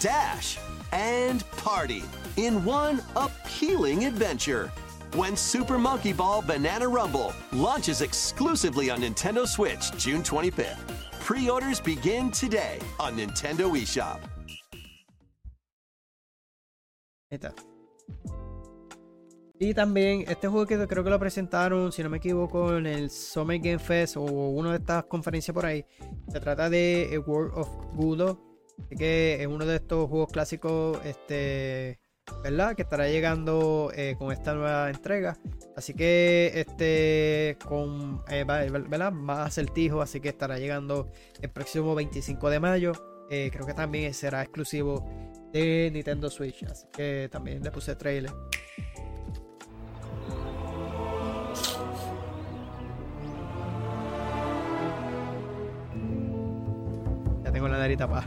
dash, and party in one appealing adventure. When Super Monkey Ball Banana Rumble launches exclusively on Nintendo Switch June 25th. Pre-orders begin today on Nintendo eShop. Está. Y también este juego que creo que lo presentaron, si no me equivoco, en el Summer Game Fest o una de estas conferencias por ahí. Se trata de World of Gudo, que es uno de estos juegos clásicos, este, ¿verdad? Que estará llegando eh, con esta nueva entrega. Así que este con eh, ¿verdad? más acertijo, así que estará llegando el próximo 25 de mayo. Eh, creo que también será exclusivo de Nintendo Switch, así que también le puse trailer. tengo la nariz tapada.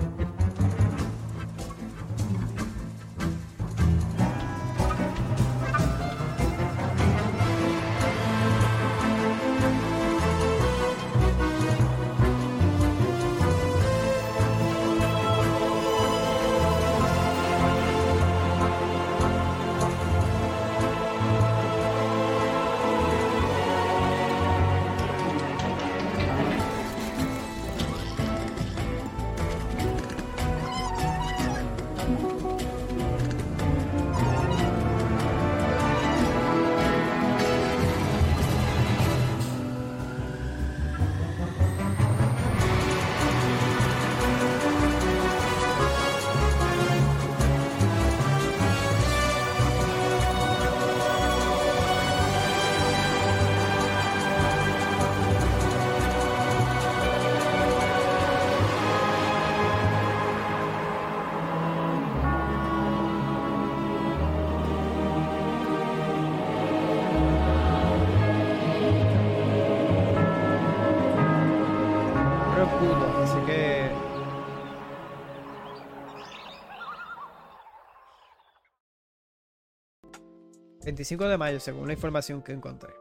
...25 de mayo, según la información que encontré.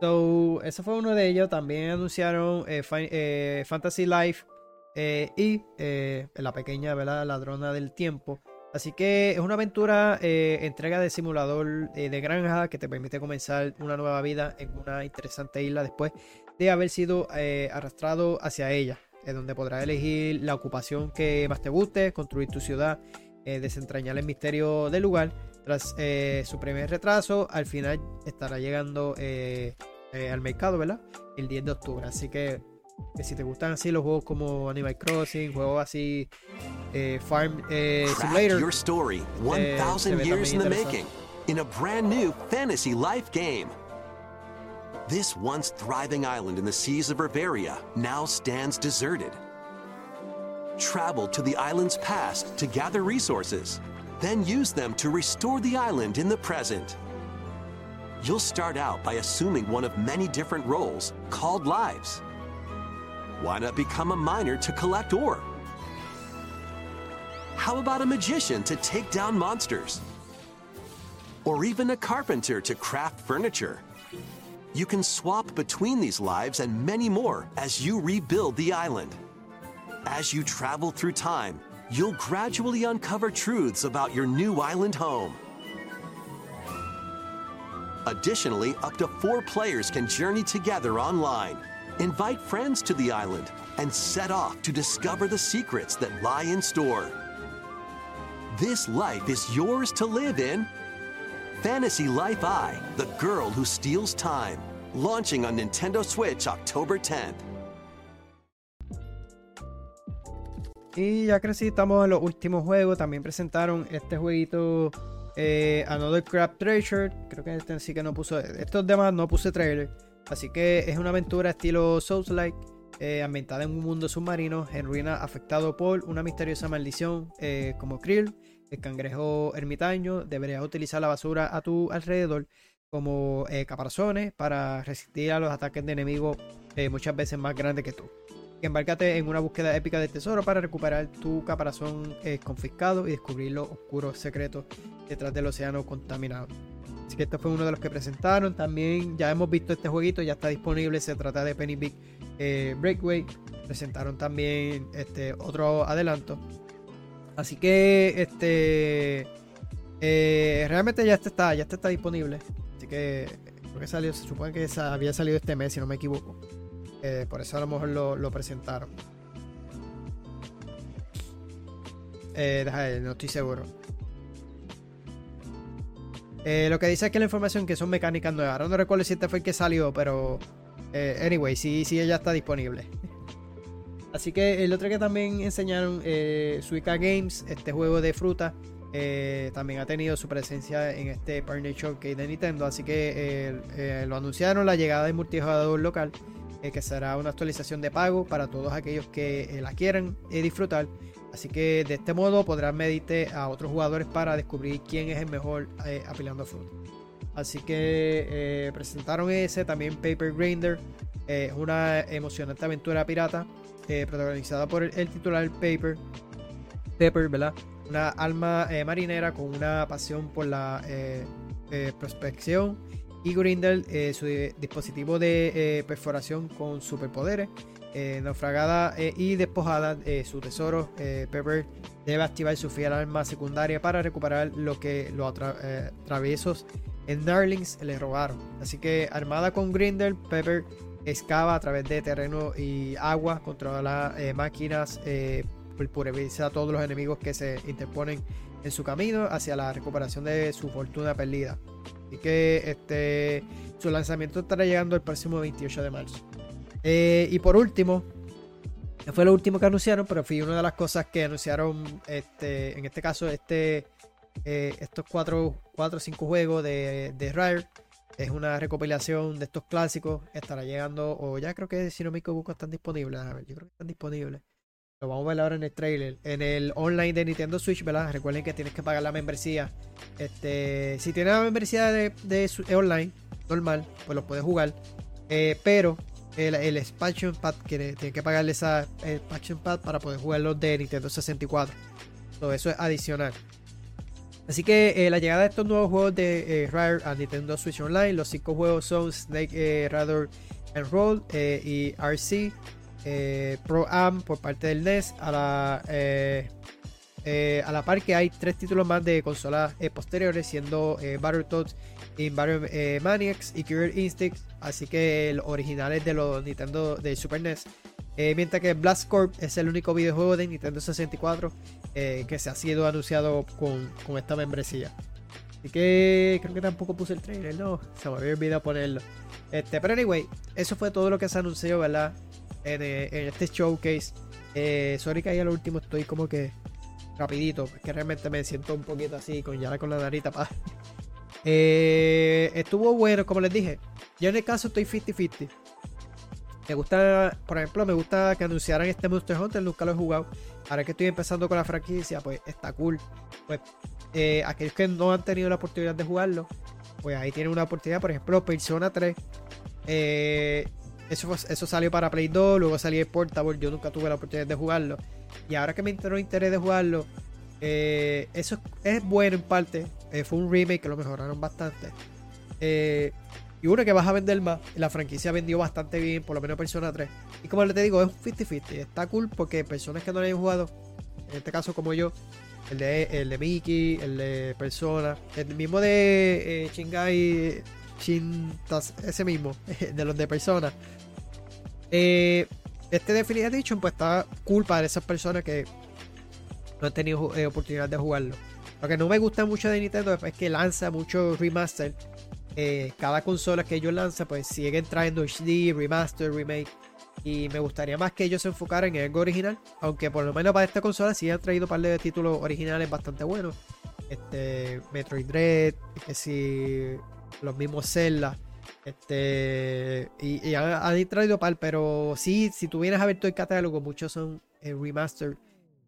So, ese fue uno de ellos. También anunciaron eh, eh, Fantasy Life eh, y la pequeña ¿verdad? ladrona del tiempo. Así que es una aventura, entrega de simulador de granja que te permite comenzar una nueva vida en una interesante isla después de haber sido arrastrado hacia ella donde podrás elegir la ocupación que más te guste, construir tu ciudad, desentrañar el misterio del lugar. Tras eh, su primer retraso, al final estará llegando eh, al mercado, ¿verdad? El 10 de octubre. Así que, si te gustan así los juegos como Animal Crossing, juegos así, Farm Simulator. Your story, 1000 years in the making, in a brand new fantasy life game. This once thriving island in the seas of Riveria now stands deserted. Travel to the island's past to gather resources, then use them to restore the island in the present. You'll start out by assuming one of many different roles called lives. Why not become a miner to collect ore? How about a magician to take down monsters? Or even a carpenter to craft furniture? You can swap between these lives and many more as you rebuild the island. As you travel through time, you'll gradually uncover truths about your new island home. Additionally, up to four players can journey together online, invite friends to the island, and set off to discover the secrets that lie in store. This life is yours to live in Fantasy Life I, The Girl Who Steals Time, launching on Nintendo Switch October 10th. Y ya sí estamos en los últimos juegos, también presentaron este jueguito eh, Another Crab Treasure. Creo que este sí que no puso. Estos demás no puse trailer. Así que es una aventura estilo Souls-like. eh, ambientada en un mundo submarino en ruina afectado por una misteriosa maldición eh, como Krill, el cangrejo ermitaño. Deberías utilizar la basura a tu alrededor como eh, caparazones para resistir a los ataques de enemigos muchas veces más grandes que tú. Embárcate en una búsqueda épica de tesoro para recuperar tu caparazón confiscado y descubrir los oscuros secretos detrás del océano contaminado. Así que este fue uno de los que presentaron. También ya hemos visto este jueguito, ya está disponible. Se trata de Penny Big eh, Breakaway. Presentaron también este otro adelanto. Así que este eh, realmente ya este está, ya este está disponible. Así que creo que salió, se supone que había salido este mes, si no me equivoco. Eh, por eso a lo mejor lo, presentaron. no estoy seguro. Eh, lo que dice aquí la información que son mecánicas nuevas. Ahora no recuerdo si este fue el que salió, pero eh, anyway, sí, sí, ella está disponible. Así que el otro que también enseñaron, eh, Suica Games, este juego de fruta, eh, también ha tenido su presencia en este Partner Showcase de Nintendo. Así que lo anunciaron la llegada de multijugador local, que será una actualización de pago para todos aquellos que la quieran disfrutar. Así que de este modo podrás medirte a otros jugadores para descubrir quién es el mejor eh, apilando fruta. Así que eh, presentaron ese, también Paper Grinder, eh, una emocionante aventura pirata protagonizada por el, titular Paper, Pepper, ¿verdad? Una alma marinera con una pasión por la prospección y Grinder, su dispositivo de perforación con superpoderes eh, naufragada eh, y despojada de su tesoro, eh, Pepper debe activar su fiel arma secundaria para recuperar lo que los traviesos en Darlings le robaron. Así que armada con Grinder, Pepper excava a través de terreno y agua, controla máquinas, purifica a todos los enemigos que se interponen en su camino hacia la recuperación de su fortuna perdida. Así que este, su lanzamiento estará llegando el próximo 28 de marzo. Eh, y por último, fue lo último que anunciaron, pero fue una de las cosas que anunciaron, este, en este caso, este, eh, estos 4 o 5 juegos de, de Rare. Es una recopilación de estos clásicos. Estará llegando, o ya creo que si no me equivoco, están disponibles. A ver, yo creo que están disponibles. Lo vamos a ver ahora en el trailer. En el online de Nintendo Switch, ¿verdad? Recuerden que tienes que pagar la membresía. Este, si tienes la membresía de, de, online, normal, pues lo puedes jugar. Eh, pero el, el expansion pad que tiene que pagarle esa expansion pad para poder jugar los de Nintendo 64. Todo eso es adicional. Así que eh, la llegada de estos nuevos juegos de eh, Rare a Nintendo Switch Online, los cinco juegos son Snake eh, Radar and Roll y RC Pro Am por parte del NES. A la, a la par que hay tres títulos más de consolas posteriores, siendo Battletoads eh, Maniacs y Killer Instinct, así que los originales de los Nintendo de Super NES. Eh, mientras que Blast Corp es el único videojuego de Nintendo 64 eh, que se ha sido anunciado con, esta membresía. Así que creo que tampoco puse el trailer, no, se me había olvidado ponerlo. Este, pero anyway, eso fue todo lo que se anunció, ¿verdad? En, este showcase. sorry que ahí a lo último estoy como que rapidito, que realmente me siento un poquito así, con ya con la narita para eh, estuvo bueno, como les dije. Yo en el caso estoy 50-50. Me gusta, por ejemplo, me gusta que anunciaran este Monster Hunter, nunca lo he jugado. Ahora que estoy empezando con la franquicia, pues está cool. Pues eh, aquellos que no han tenido la oportunidad de jugarlo, pues ahí tienen una oportunidad. Por ejemplo, Persona 3. Eh, eso, eso salió para Play 2, luego salió el Portable. Yo nunca tuve la oportunidad de jugarlo. Y ahora que me entró interés de jugarlo, eh, eso es bueno en parte. Eh, fue un remake que lo mejoraron bastante. Eh, y uno que vas a vender más. La franquicia vendió bastante bien, por lo menos Persona 3. Y como te digo, es un 50-50. Está cool porque personas que no lo hayan jugado, en este caso como yo, el de, el de Mickey, el de Persona, el mismo de Shingai Shintas, ese mismo, de los de Persona. este Definitive Edition, pues está cool para esas personas que no he tenido eh, oportunidad de jugarlo. Lo que no me gusta mucho de Nintendo es que lanza mucho remaster. Eh, cada consola que ellos lanzan, pues siguen trayendo HD, remaster, remake. Y me gustaría más que ellos se enfocaran en algo original. Aunque por lo menos para esta consola sí han traído un par de títulos originales bastante buenos. Este, Metroid Dread, que si los mismos Zelda. Este, y, han, traído par, pero sí, si tú vienes a ver todo el catálogo, muchos son eh, remaster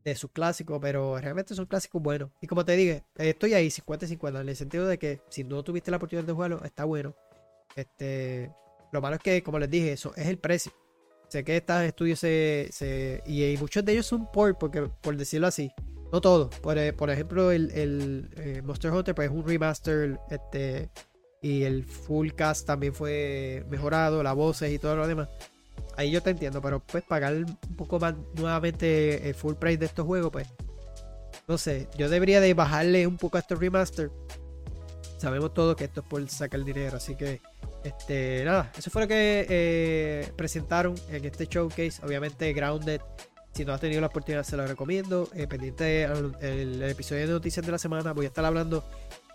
de sus clásicos, pero realmente son clásicos buenos. Y como te dije, estoy ahí 50-50, en el sentido de que si no tuviste la oportunidad de jugarlo, está bueno. Este, lo malo es que, como les dije, eso es el precio. Sé que estos estudios se, y, muchos de ellos son por, porque, por decirlo así. No todos. Por, eh, por ejemplo, el, el eh, Monster Hunter pues, es un remaster. Este, y el full cast también fue mejorado, las voces y todo lo demás. Ahí yo te entiendo, pero pues pagar un poco más nuevamente el full price de estos juegos, pues no sé, yo debería de bajarle un poco a estos remaster. Sabemos todos que esto es por sacar dinero, así que este nada, eso fue lo que eh, presentaron en este showcase. Obviamente Grounded, si no has tenido la oportunidad se lo recomiendo. Eh, pendiente el episodio de noticias de la semana, voy a estar hablando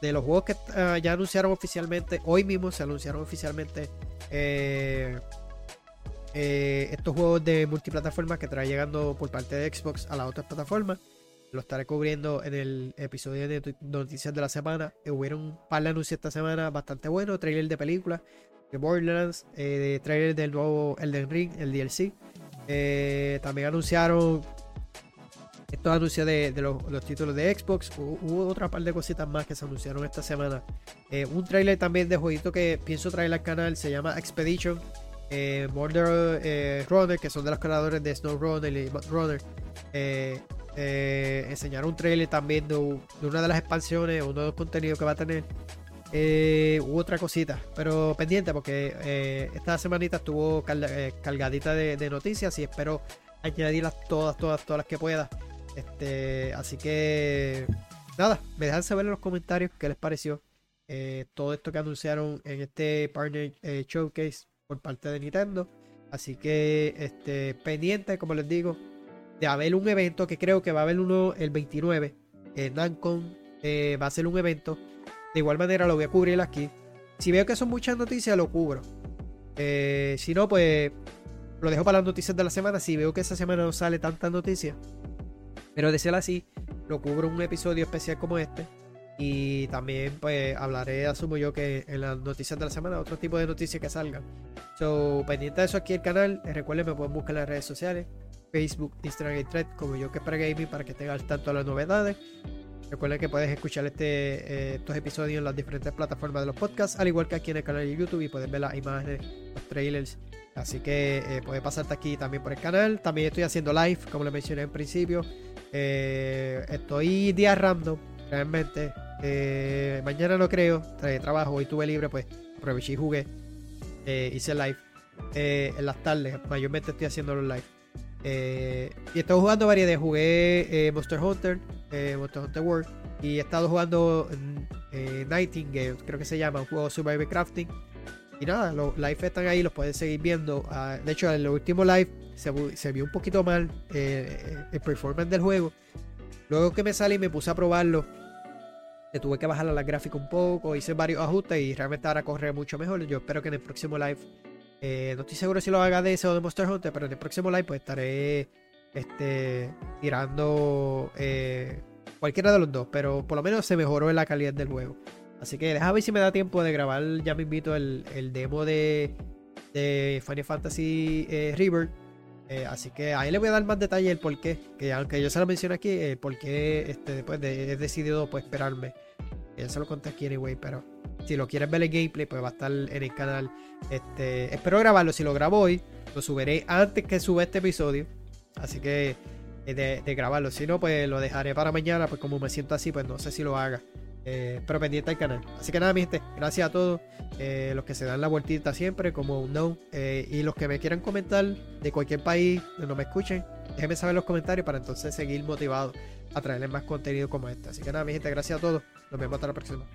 de los juegos que ah, ya anunciaron oficialmente, hoy mismo se anunciaron oficialmente eh, eh, estos juegos de multiplataforma que trae llegando por parte de Xbox a las otras plataformas. Lo estaré cubriendo en el episodio de noticias de la semana. Hubieron un par de anuncios esta semana bastante buenos. Trailer de películas de Borderlands, eh, trailer del nuevo Elden Ring, el DLC. también anunciaron estos anuncios de, los, títulos de Xbox. Hubo, otra par de cositas más que se anunciaron esta semana. Eh, un trailer también de jueguito que pienso traer al canal se llama Expedition. Eh, Border eh, Runner, que son de los creadores de Snow Runner y Runner. Eh, enseñaron un trailer también de, una de las expansiones, uno de los contenidos que va a tener. hubo otra cosita, pero pendiente porque esta semanita estuvo cargadita de, noticias y espero añadirlas todas, todas, todas las que pueda. Este, así que nada, me dejan saber en los comentarios qué les pareció eh, todo esto que anunciaron en este Partner eh, Showcase por parte de Nintendo. Así que este, pendiente, como les digo, de haber un evento que creo que va a haber uno el 29. En Nancon eh, va a ser un evento. De igual manera lo voy a cubrir aquí. Si veo que son muchas noticias, lo cubro. si no, pues lo dejo para las noticias de la semana. Si veo que esa semana no sale tantas noticias, pero de ser así, lo cubro un episodio especial como este. Y también pues hablaré, asumo yo que en las noticias de la semana, otro tipo de noticias que salgan. So, pendiente de eso aquí el canal. Recuerden, me pueden buscar en las redes sociales. Facebook, Instagram y Thread como yo que para gaming para que estén al tanto de las novedades. Recuerden que puedes escuchar este, eh, estos episodios en las diferentes plataformas de los podcasts, al igual que aquí en el canal de YouTube y puedes ver las imágenes, los trailers. Así que eh, puedes pasarte aquí también por el canal. También estoy haciendo live, como les mencioné en principio. Eh, estoy día random, realmente. Eh, mañana no creo, trabajo, hoy tuve libre, pues aproveché y jugué. Eh, hice live en las tardes, mayormente estoy haciendo los live. y estoy jugando variedades, jugué Monster Hunter, Monster Hunter World, y he estado jugando Nightingale, creo que se llama, un juego Survival Crafting. Y nada, los live están ahí, los pueden seguir viendo. Ah, de hecho, en el último live se, vio un poquito mal eh, el performance del juego. Luego que me salí me puse a probarlo, tuve que bajar la gráfica un poco, hice varios ajustes y realmente ahora corre mucho mejor. Yo espero que en el próximo live, eh, no estoy seguro si lo haga de ese o de Monster Hunter, pero en el próximo live pues estaré este, tirando eh, cualquiera de los dos, pero por lo menos se mejoró en la calidad del juego. Así que déjame ver si me da tiempo de grabar, ya me invito el, el demo de, de Final Fantasy River eh, así que ahí le voy a dar más detalle el por qué. Que aunque yo se lo mencioné aquí, el por qué este, después de, he decidido pues esperarme. Ya se lo conté aquí anyway, pero si lo quieres ver el gameplay, pues va a estar en el canal. Este, espero grabarlo. Si lo grabo hoy, lo subiré antes que suba este episodio. Así que eh, de, de grabarlo. Si no, pues lo dejaré para mañana. Pues como me siento así, pues no sé si lo haga. Eh, pero pendiente al canal. Así que nada, mi gente, gracias a todos eh, los que se dan la vueltita siempre, como un no, eh, y los que me quieran comentar de cualquier país donde no me escuchen, déjenme saber en los comentarios para entonces seguir motivado a traerles más contenido como este. Así que nada, mi gente, gracias a todos. Nos vemos hasta la próxima.